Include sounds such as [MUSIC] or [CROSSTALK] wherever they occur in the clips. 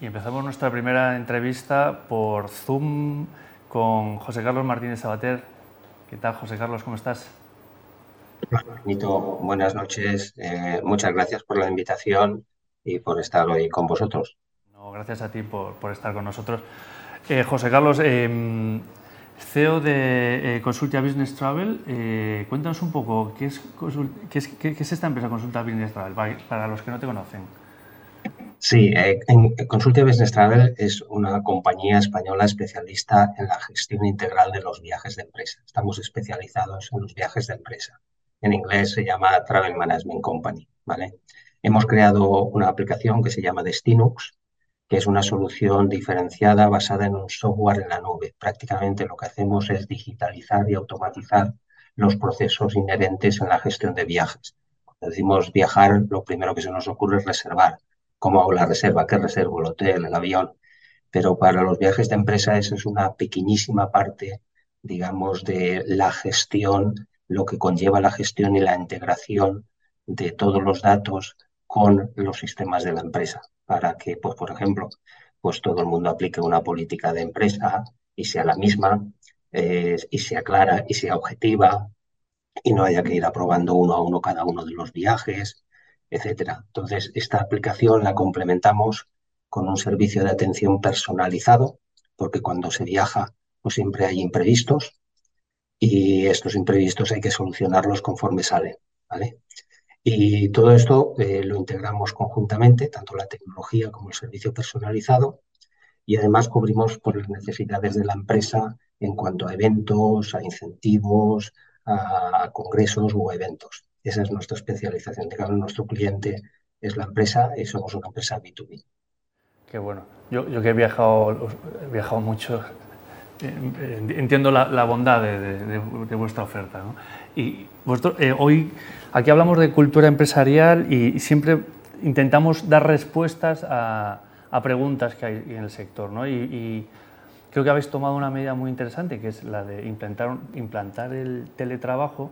y empezamos nuestra primera entrevista por Zoom con José Carlos Martínez Sabater. ¿Qué tal, José Carlos? ¿Cómo estás? Benito, buenas noches. Eh, muchas gracias por la invitación y por estar hoy con vosotros. No, gracias a ti por, por estar con nosotros. Eh, José Carlos, eh, CEO de Consulta Business Travel, cuéntanos un poco, ¿qué es, qué, es, qué es, esta empresa Consulta Business Travel, para los que no te conocen? Sí, eh, Business Travel es una compañía española especialista en la gestión integral de los viajes de empresa. Estamos especializados en los viajes de empresa. En inglés se llama Travel Management Company, ¿vale? Hemos creado una aplicación que se llama Destinux, que es una solución diferenciada basada en un software en la nube. Prácticamente lo que hacemos es digitalizar y automatizar los procesos inherentes en la gestión de viajes. Cuando decimos viajar, lo primero que se nos ocurre es reservar cómo hago la reserva, qué reservo, el hotel, el avión. Pero para los viajes de empresa eso es una pequeñísima parte, digamos, de la gestión, lo que conlleva la gestión y la integración de todos los datos con los sistemas de la empresa, para que, pues, por ejemplo, pues todo el mundo aplique una política de empresa y sea la misma, eh, y sea clara y sea objetiva, y no haya que ir aprobando uno a uno cada uno de los viajes, etcétera. Entonces, esta aplicación la complementamos con un servicio de atención personalizado, porque cuando se viaja, pues siempre hay imprevistos y estos imprevistos hay que solucionarlos conforme salen, ¿vale? Y todo esto eh, lo integramos conjuntamente, tanto la tecnología como el servicio personalizado, y además cubrimos por las necesidades de la empresa en cuanto a eventos, a incentivos, a congresos o eventos. Esa es nuestra especialización. Digamos, nuestro cliente es la empresa y somos una empresa B2B. Qué bueno. Yo, que he viajado, mucho, entiendo la, bondad de, vuestra oferta. Y vosotros, eh, hoy aquí hablamos de cultura empresarial y, siempre intentamos dar respuestas a, preguntas que hay en el sector. Y, creo que habéis tomado una medida muy interesante, que es la de implantar el teletrabajo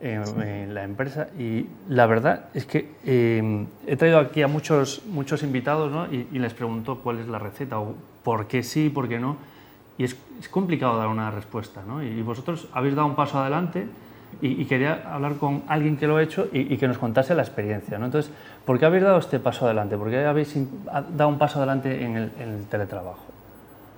en, la empresa y la verdad es que eh, he traído aquí a muchos, muchos invitados ¿no? y, les pregunto cuál es la receta o por qué sí, por qué no. Y es, es complicado dar una respuesta. ¿no? Y vosotros habéis dado un paso adelante y, quería hablar con alguien que lo ha hecho y, que nos contase la experiencia. ¿no? Entonces, ¿por qué habéis dado este paso adelante? ¿Por qué habéis dado un paso adelante en el, en el teletrabajo?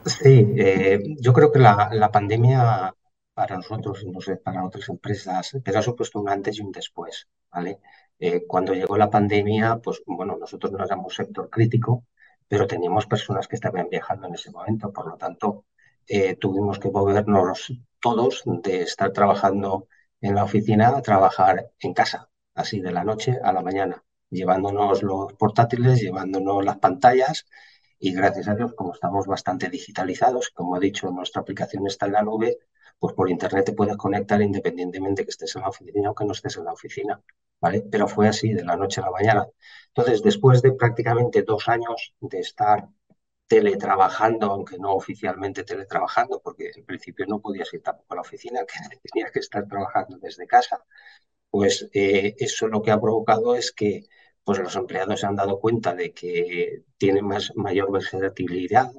Sí, eh, yo creo que la, la pandemia para nosotros, no sé, para otras empresas, pero ha supuesto un antes y un después, ¿vale? Eh, cuando llegó la pandemia, pues bueno, nosotros no éramos sector crítico, pero teníamos personas que estaban viajando en ese momento, por lo tanto, eh, tuvimos que movernos todos de estar trabajando en la oficina a trabajar en casa, así de la noche a la mañana, llevándonos los portátiles, llevándonos las pantallas y gracias a Dios, como estamos bastante digitalizados, como he dicho, nuestra aplicación está en la nube, pues por internet te puedes conectar independientemente que estés en la oficina o que no estés en la oficina, ¿vale? Pero fue así de la noche a la mañana. Entonces, después de prácticamente dos años de estar teletrabajando, aunque no oficialmente teletrabajando, porque en principio no podías ir tampoco a la oficina, [LAUGHS] que tenías que estar trabajando desde casa, pues eh, eso lo que ha provocado es que pues los empleados se han dado cuenta de que tienen más, mayor versatilidad,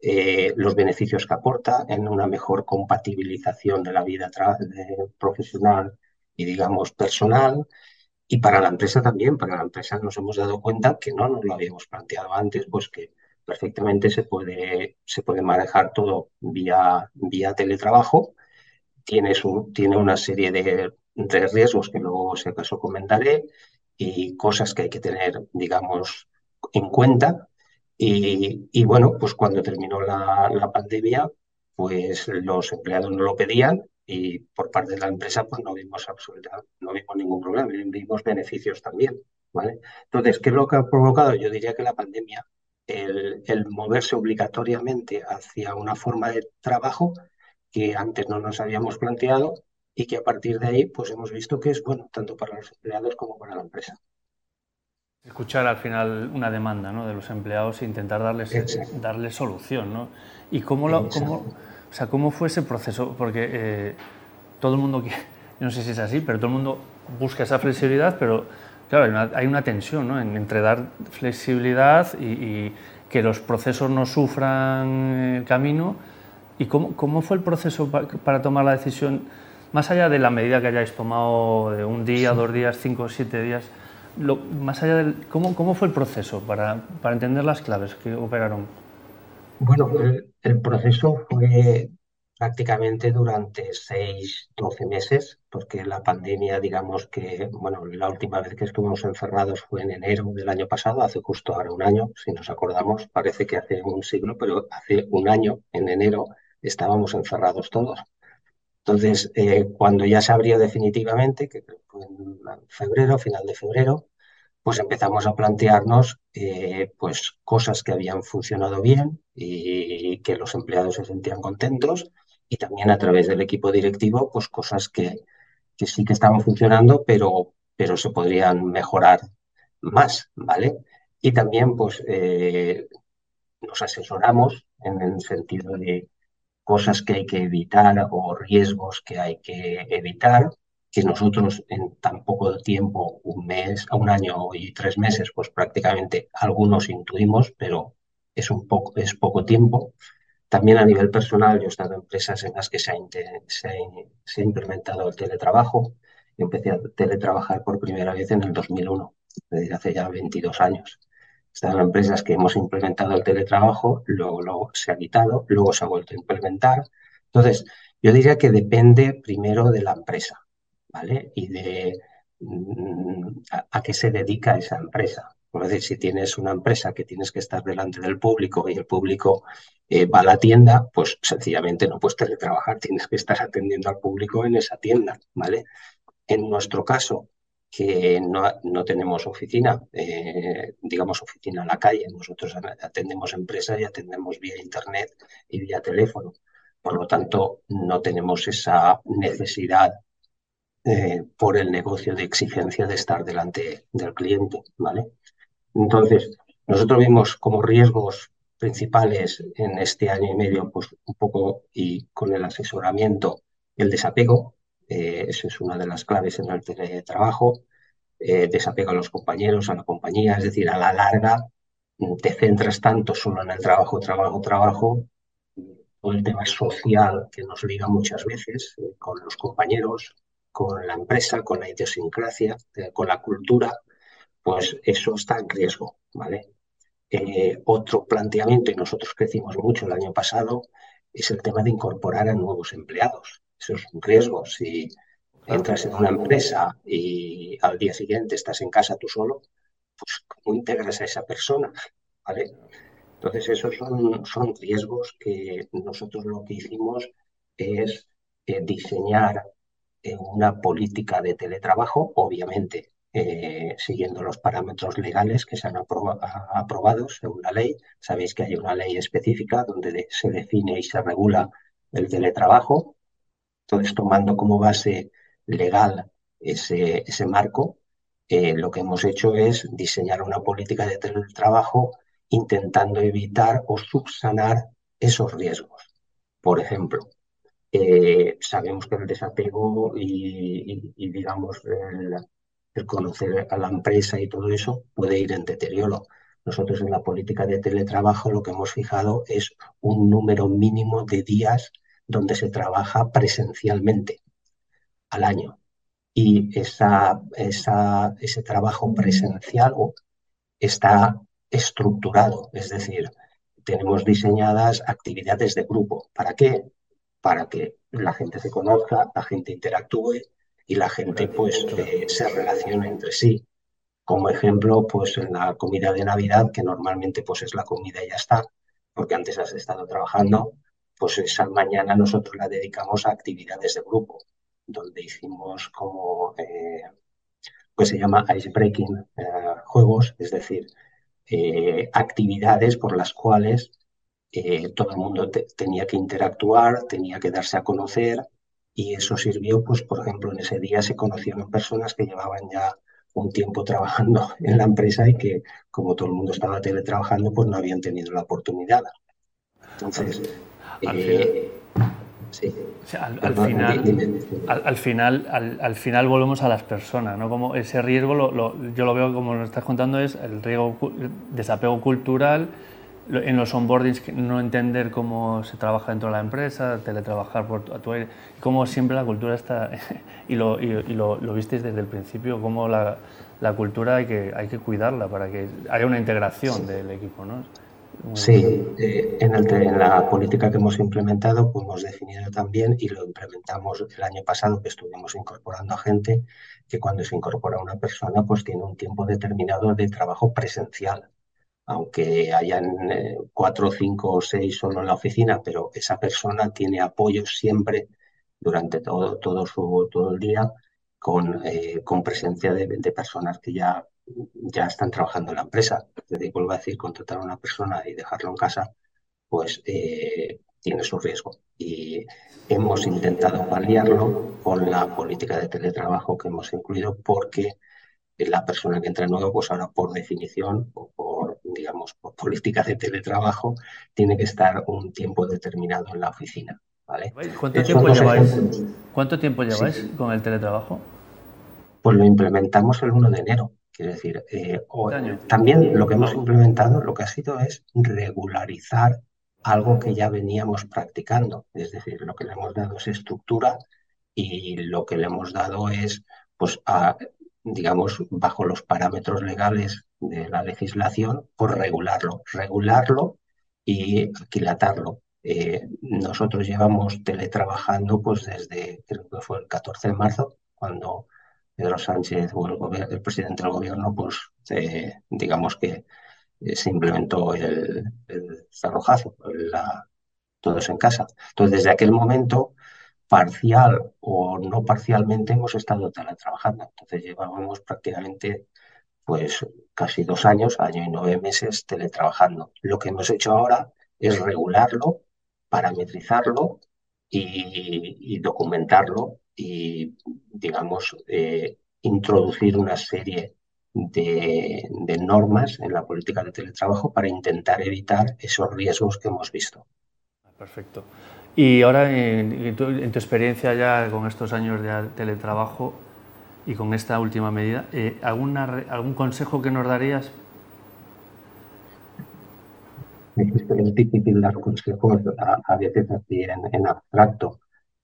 eh, los beneficios que aporta en una mejor compatibilización de la vida profesional y, digamos, personal. Y para la empresa también, para la empresa nos hemos dado cuenta que no nos lo habíamos planteado antes, pues que perfectamente se puede, se puede manejar todo vía, vía teletrabajo. Tiene, tiene una serie de, de riesgos que luego, si acaso, comentaré y cosas que hay que tener, digamos, en cuenta y, bueno, pues cuando terminó la, pandemia, pues los empleados no lo pedían y por parte de la empresa pues no vimos absolutamente, no vimos ningún problema, vimos beneficios también, ¿vale? Entonces, ¿qué es lo que ha provocado? Yo diría que la pandemia, el, el moverse obligatoriamente hacia una forma de trabajo que antes no nos habíamos planteado y que a partir de ahí pues hemos visto que es bueno tanto para los empleados como para la empresa. Escuchar al final una demanda ¿no? de los empleados e intentar darles, darles solución. ¿no? ¿Y cómo, lo, cómo, o sea, cómo fue ese proceso? Porque eh, todo el mundo, no sé si es así, pero todo el mundo busca esa flexibilidad, pero claro, hay una, tensión ¿no? entre dar flexibilidad y, que los procesos no sufran el camino. ¿Y cómo, cómo fue el proceso para tomar la decisión, más allá de la medida que hayáis tomado de un día, dos días, cinco, o siete días? Lo, más allá del, ¿cómo, ¿Cómo fue el proceso para, para entender las claves que operaron? Bueno, el, el proceso fue prácticamente durante 6, 12 meses, porque la pandemia, digamos que, bueno, la última vez que estuvimos encerrados fue en enero del año pasado, hace justo ahora un año, si nos acordamos, parece que hace un siglo, pero hace un año, en enero, estábamos encerrados todos. Entonces, eh, cuando ya se abrió definitivamente, que fue en febrero, final de febrero, pues empezamos a plantearnos eh, pues cosas que habían funcionado bien y que los empleados se sentían contentos y también a través del equipo directivo, pues cosas que, sí que estaban funcionando, pero, pero se podrían mejorar más, ¿vale? Y también, pues, eh, nos asesoramos en el sentido de cosas que hay que evitar o riesgos que hay que evitar, que nosotros en tan poco tiempo, un mes, un año y tres meses, pues prácticamente algunos intuimos, pero es un poco, es poco tiempo. También a nivel personal, yo he estado en empresas en las que se ha, se, implementado el teletrabajo. Yo empecé a teletrabajar por primera vez en el 2001, desde hace ya 22 años. En empresas que hemos implementado el teletrabajo, luego, se ha quitado, luego se ha vuelto a implementar. Entonces, yo diría que depende primero de la empresa, ¿vale? Y de mm, a qué se dedica esa empresa. Es decir, si tienes una empresa que tienes que estar delante del público y el público eh, va a la tienda, pues sencillamente no puedes teletrabajar, tienes que estar atendiendo al público en esa tienda, ¿vale? En nuestro caso, que no, no tenemos oficina, eh, digamos oficina a la calle, nosotros atendemos empresas y atendemos vía internet y vía teléfono. Por lo tanto, no tenemos esa necesidad eh, por el negocio de exigencia de estar delante del cliente, ¿vale? Entonces, nosotros vimos como riesgos principales en este año y medio, pues un poco y con el asesoramiento, el desapego, eh, eso es una de las claves en el teletrabajo, eh, desapego a los compañeros, a la compañía, es decir, a la larga te centras tanto solo en el trabajo, trabajo, trabajo, todo el tema social que nos liga muchas veces eh, con los compañeros, con la empresa, con la idiosincrasia, con la cultura, pues eso está en riesgo, ¿vale? Otro planteamiento, y nosotros crecimos mucho el año pasado, es el tema de incorporar a nuevos empleados. Eso es un riesgo. Si entras en una empresa y al día siguiente estás en casa tú solo, pues ¿cómo integras a esa persona? ¿Vale? Entonces, esos son, son riesgos que nosotros lo que hicimos es eh, diseñar eh, una política de teletrabajo, obviamente eh, siguiendo los parámetros legales que se han aprobado según la ley. Sabéis que hay una ley específica donde se define y se regula el teletrabajo. Entonces, tomando como base legal ese, ese marco, eh, lo que hemos hecho es diseñar una política de teletrabajo intentando evitar o subsanar esos riesgos. Por ejemplo, eh, sabemos que el desapego y, digamos, el conocer a la empresa y todo eso puede ir en deterioro. Nosotros en la política de teletrabajo lo que hemos fijado es un número mínimo de días donde se trabaja presencialmente al año. Y esa, esa, ese trabajo presencial está estructurado, es decir, tenemos diseñadas actividades de grupo. ¿Para qué? Para que la gente se conozca, la gente interactúe y la gente pues eh, se relaciona entre sí. Como ejemplo, pues en la comida de Navidad, que normalmente pues es la comida y ya está, porque antes has estado trabajando, pues esa mañana nosotros la dedicamos a actividades de grupo, donde hicimos como, eh, pues se llama ice breaking eh, juegos, es decir, actividades por las cuales todo el mundo tenía que interactuar, tenía que darse a conocer y eso sirvió, pues, por ejemplo, en ese día se conocieron personas que llevaban ya un tiempo trabajando [LAUGHS] en la empresa y que, como todo el mundo estaba teletrabajando, pues no habían tenido la oportunidad. Entonces, al, final, al, final, volvemos a las personas, ¿no? Como ese riesgo, yo lo veo como lo estás contando, es el riesgo desapego cultural, en los onboardings no entender cómo se trabaja dentro de la empresa, teletrabajar por tu, a tu aire, cómo siempre la cultura está, [LAUGHS] y, lo, y, lo, lo, visteis desde el principio, cómo la, la, cultura hay que, hay que cuidarla para que haya una integración del equipo. ¿no? Sí, eh, en, el, la política que hemos implementado, pues hemos definido también y lo implementamos el año pasado que estuvimos incorporando a gente que cuando se incorpora una persona pues tiene un tiempo determinado de trabajo presencial aunque hayan eh, cuatro, cinco o seis solo en la oficina, pero esa persona tiene apoyo siempre durante todo, todo, su, todo el día con, eh, con presencia de, de, personas que ya, ya están trabajando en la empresa. Desde vuelvo a decir, contratar a una persona y dejarlo en casa, pues eh, tiene su riesgo. Y hemos intentado paliarlo con la política de teletrabajo que hemos incluido porque la persona que entra nuevo, pues ahora por definición o por, digamos, por política de teletrabajo, tiene que estar un tiempo determinado en la oficina. ¿vale? ¿Cuánto, tiempo lleváis, ¿Cuánto tiempo lleváis con el teletrabajo? Pues lo implementamos el 1 de enero. Quiero decir, eh, también lo que hemos implementado, lo que ha sido es regularizar algo que ya veníamos practicando. Es decir, lo que le hemos dado es estructura y lo que le hemos dado es pues, a digamos, bajo los parámetros legales de la legislación, por regularlo, regularlo y aquilatarlo. Eh, nosotros llevamos teletrabajando pues desde, creo que fue el 14 de marzo, cuando Pedro Sánchez o el, presidente del gobierno, pues eh, digamos que eh, se implementó el, el cerrojazo, todos en casa. Entonces, desde aquel momento, parcial o no parcialmente hemos estado teletrabajando. Entonces llevábamos prácticamente pues casi dos años, año y nueve meses teletrabajando. Lo que hemos hecho ahora es regularlo, parametrizarlo y, documentarlo y, digamos, eh, introducir una serie de, de normas en la política de teletrabajo para intentar evitar esos riesgos que hemos visto. Perfecto. Y ahora, en, tu, experiencia ya con estos años de teletrabajo y con esta última medida, eh, ¿alguna, ¿algún consejo que nos darías? Es difícil dar consejos a, veces así en, abstracto.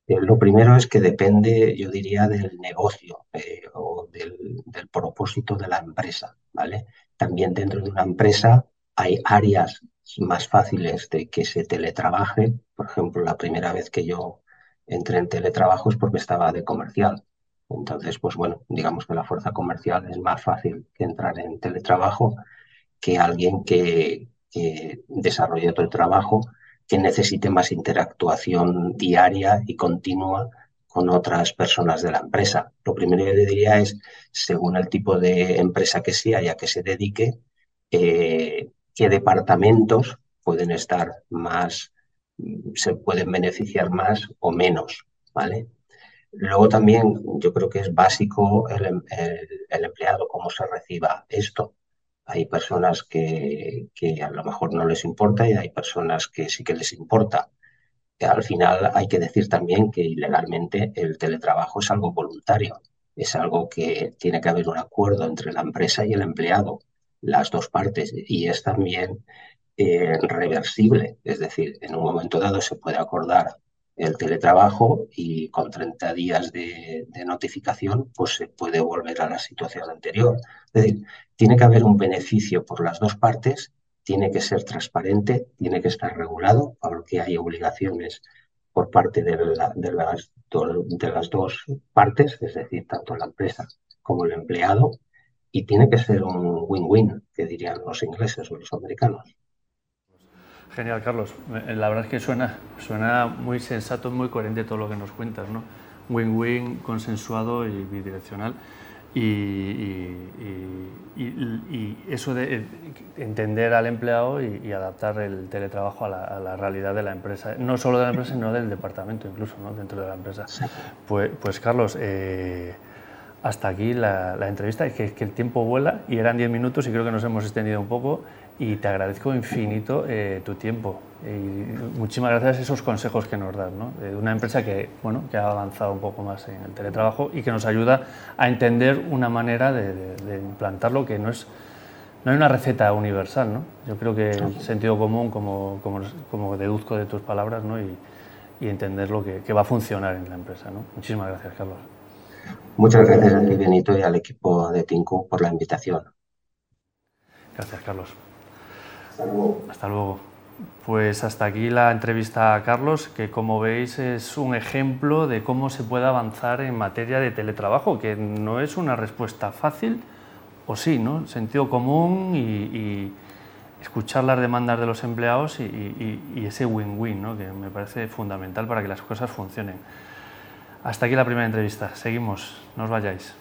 Eh, lo primero es que depende, yo diría, del negocio eh, o del, del, propósito de la empresa. ¿vale? También dentro de una empresa hay áreas más fáciles de que se teletrabaje. Por ejemplo, la primera vez que yo entré en teletrabajo es porque estaba de comercial. Entonces, pues bueno, digamos que la fuerza comercial es más fácil que entrar en teletrabajo que alguien que, que desarrolle otro trabajo que necesite más interactuación diaria y continua con otras personas de la empresa. Lo primero que le diría es, según el tipo de empresa que sea y a que se dedique, eh, qué departamentos pueden estar más, se pueden beneficiar más o menos, ¿vale? Luego también yo creo que es básico el, em, el, empleado, cómo se reciba esto. Hay personas que, que, a lo mejor no les importa y hay personas que sí que les importa. Al final hay que decir también que ilegalmente el teletrabajo es algo voluntario, es algo que tiene que haber un acuerdo entre la empresa y el empleado las dos partes y es también eh, reversible, es decir, en un momento dado se puede acordar el teletrabajo y con 30 días de, notificación pues se puede volver a la situación anterior. Es decir, tiene que haber un beneficio por las dos partes, tiene que ser transparente, tiene que estar regulado, porque hay obligaciones por parte de, de, las, de las dos partes, es decir, tanto la empresa como el empleado, y tiene que ser un win-win, que dirían los ingleses o los americanos. Genial, Carlos. La verdad es que suena, suena muy sensato, muy coherente todo lo que nos cuentas, ¿no? Win-win, consensuado y bidireccional. Y, y, eso de entender al empleado y, adaptar el teletrabajo a la, realidad de la empresa, no solo de la empresa, sino del departamento incluso, ¿no? dentro de la empresa. Pues, pues Carlos, eh, hasta aquí la, entrevista, que, que el tiempo vuela y eran 10 minutos y creo que nos hemos extendido un poco y te agradezco infinito eh, tu tiempo y muchísimas gracias a esos consejos que nos das, ¿no? de una empresa que, bueno, que ha avanzado un poco más en el teletrabajo y que nos ayuda a entender una manera de, implantarlo que no es, no hay una receta universal, ¿no? Yo creo que el sentido común, como, como, como deduzco de tus palabras, ¿no? Y, y entender lo que, que, va a funcionar en la empresa, ¿no? Muchísimas gracias, Carlos. Muchas gracias a ti, Benito, y al equipo de Tinku por la invitación. Gracias, Carlos. Hasta luego. Pues hasta aquí la entrevista a Carlos, que como veis es un ejemplo de cómo se puede avanzar en materia de teletrabajo, que no es una respuesta fácil, o sí, ¿no? Sentido común y, escuchar las demandas de los empleados y, y, y ese win-win, ¿no? que me parece fundamental para que las cosas funcionen. Hasta aquí la primera entrevista. Seguimos, no os vayáis.